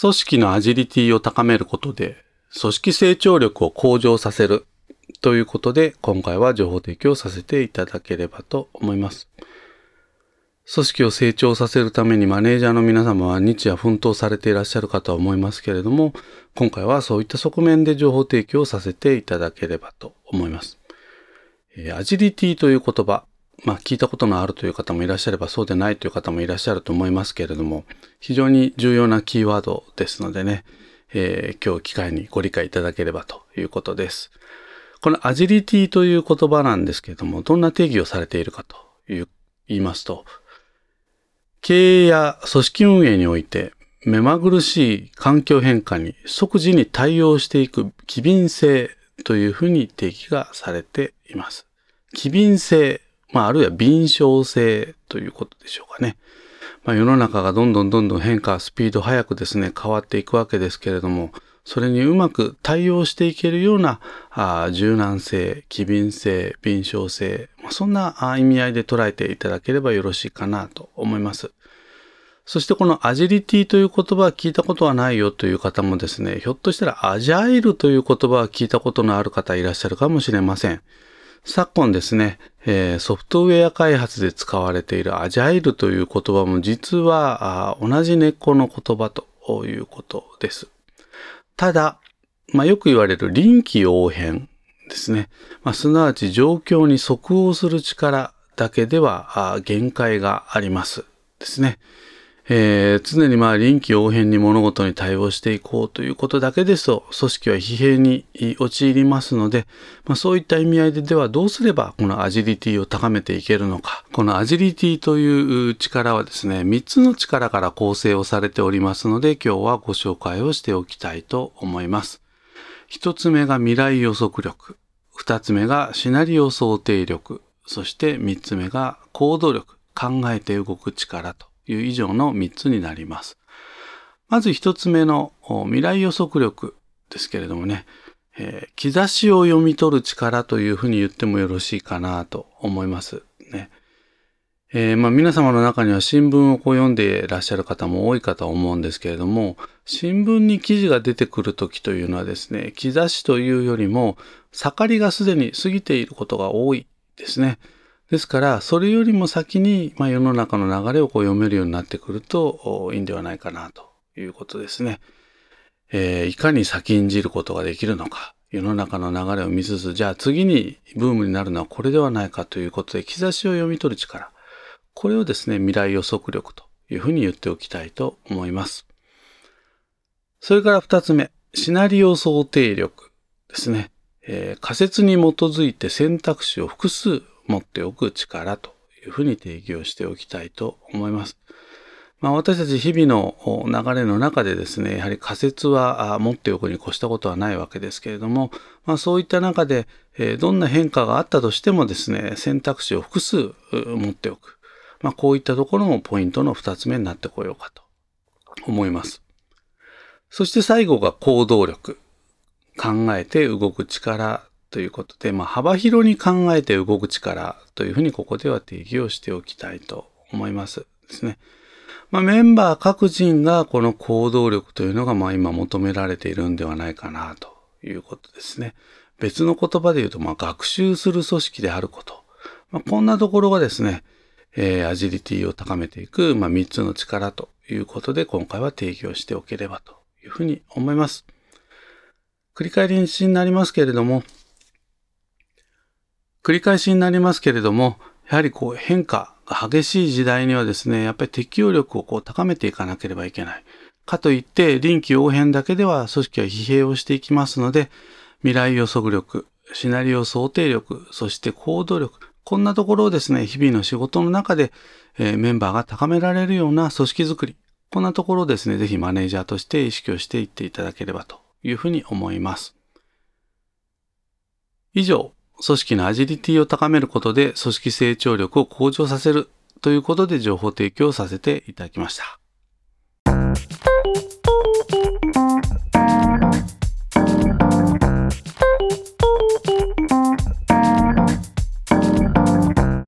組織のアジリティを高めることで、組織成長力を向上させるということで、今回は情報提供させていただければと思います。組織を成長させるためにマネージャーの皆様は日夜奮闘されていらっしゃるかとは思いますけれども、今回はそういった側面で情報提供させていただければと思います。アジリティという言葉、まあ聞いたことのあるという方もいらっしゃればそうでないという方もいらっしゃると思いますけれども、非常に重要なキーワードですのでね、えー、今日機会にご理解いただければということです。このアジリティという言葉なんですけれども、どんな定義をされているかという言いますと、経営や組織運営において目まぐるしい環境変化に即時に対応していく機敏性というふうに定義がされています。機敏性、まあ、あるいは敏捷性ということでしょうかね。まあ、世の中がどんどんどんどん変化、スピード速くですね、変わっていくわけですけれども、それにうまく対応していけるようなあ柔軟性、機敏性、敏捷性、まあ、そんな意味合いで捉えていただければよろしいかなと思います。そしてこのアジリティという言葉は聞いたことはないよという方もですね、ひょっとしたらアジャイルという言葉は聞いたことのある方いらっしゃるかもしれません。昨今ですね、えー、ソフトウェア開発で使われているアジャイルという言葉も実は同じ根っこの言葉ということです。ただ、まあ、よく言われる臨機応変ですね。まあ、すなわち状況に即応する力だけでは限界がありますですね。えー、常にまあ臨機応変に物事に対応していこうということだけですと、組織は疲弊に陥りますので、まあ、そういった意味合いでではどうすればこのアジリティを高めていけるのか。このアジリティという力はですね、3つの力から構成をされておりますので、今日はご紹介をしておきたいと思います。1つ目が未来予測力。2つ目がシナリオ想定力。そして3つ目が行動力。考えて動く力という以上の3つになります。まず1つ目の未来予測力ですけれどもね、えー、兆しを読み取る力というふうに言ってもよろしいかなと思います。ね。えー、まあ、皆様の中には新聞をこう読んでいらっしゃる方も多いかと思うんですけれども、新聞に記事が出てくるときというのはですね、兆しというよりも、盛りがすでに過ぎていることが多いですね。ですから、それよりも先に、まあ、世の中の流れをこう読めるようになってくるといいんではないかなということですね。えー、いかに先んじることができるのか、世の中の流れを見つつ、じゃあ次にブームになるのはこれではないかということで、兆しを読み取る力。これをですね、未来予測力というふうに言っておきたいと思います。それから二つ目、シナリオ想定力ですね。えー、仮説に基づいて選択肢を複数持っておく力というふうに定義をしておきたいと思います。まあ、私たち日々の流れの中でですね、やはり仮説は持っておくに越したことはないわけですけれども、まあ、そういった中で、どんな変化があったとしてもですね、選択肢を複数持っておく。まあ、こういったところもポイントの二つ目になってこようかと思います。そして最後が行動力。考えて動く力ということで、まあ、幅広に考えて動く力というふうにここでは定義をしておきたいと思いますですね。まあ、メンバー各人がこの行動力というのがまあ今求められているんではないかなということですね。別の言葉で言うと、まあ、学習する組織であること。まあ、こんなところがですね、えー、アジリティを高めていく、まあ、3つの力ということで今回は定義をしておければというふうに思います。繰り返しになりますけれども、繰り返しになりますけれども、やはりこう変化が激しい時代にはですね、やっぱり適応力をこう高めていかなければいけない。かといって臨機応変だけでは組織は疲弊をしていきますので、未来予測力、シナリオ想定力、そして行動力、こんなところをですね、日々の仕事の中で、えー、メンバーが高められるような組織づくり、こんなところをですね、ぜひマネージャーとして意識をしていっていただければというふうに思います。以上、組織のアジリティを高めることで組織成長力を向上させるということで情報提供させていただきました。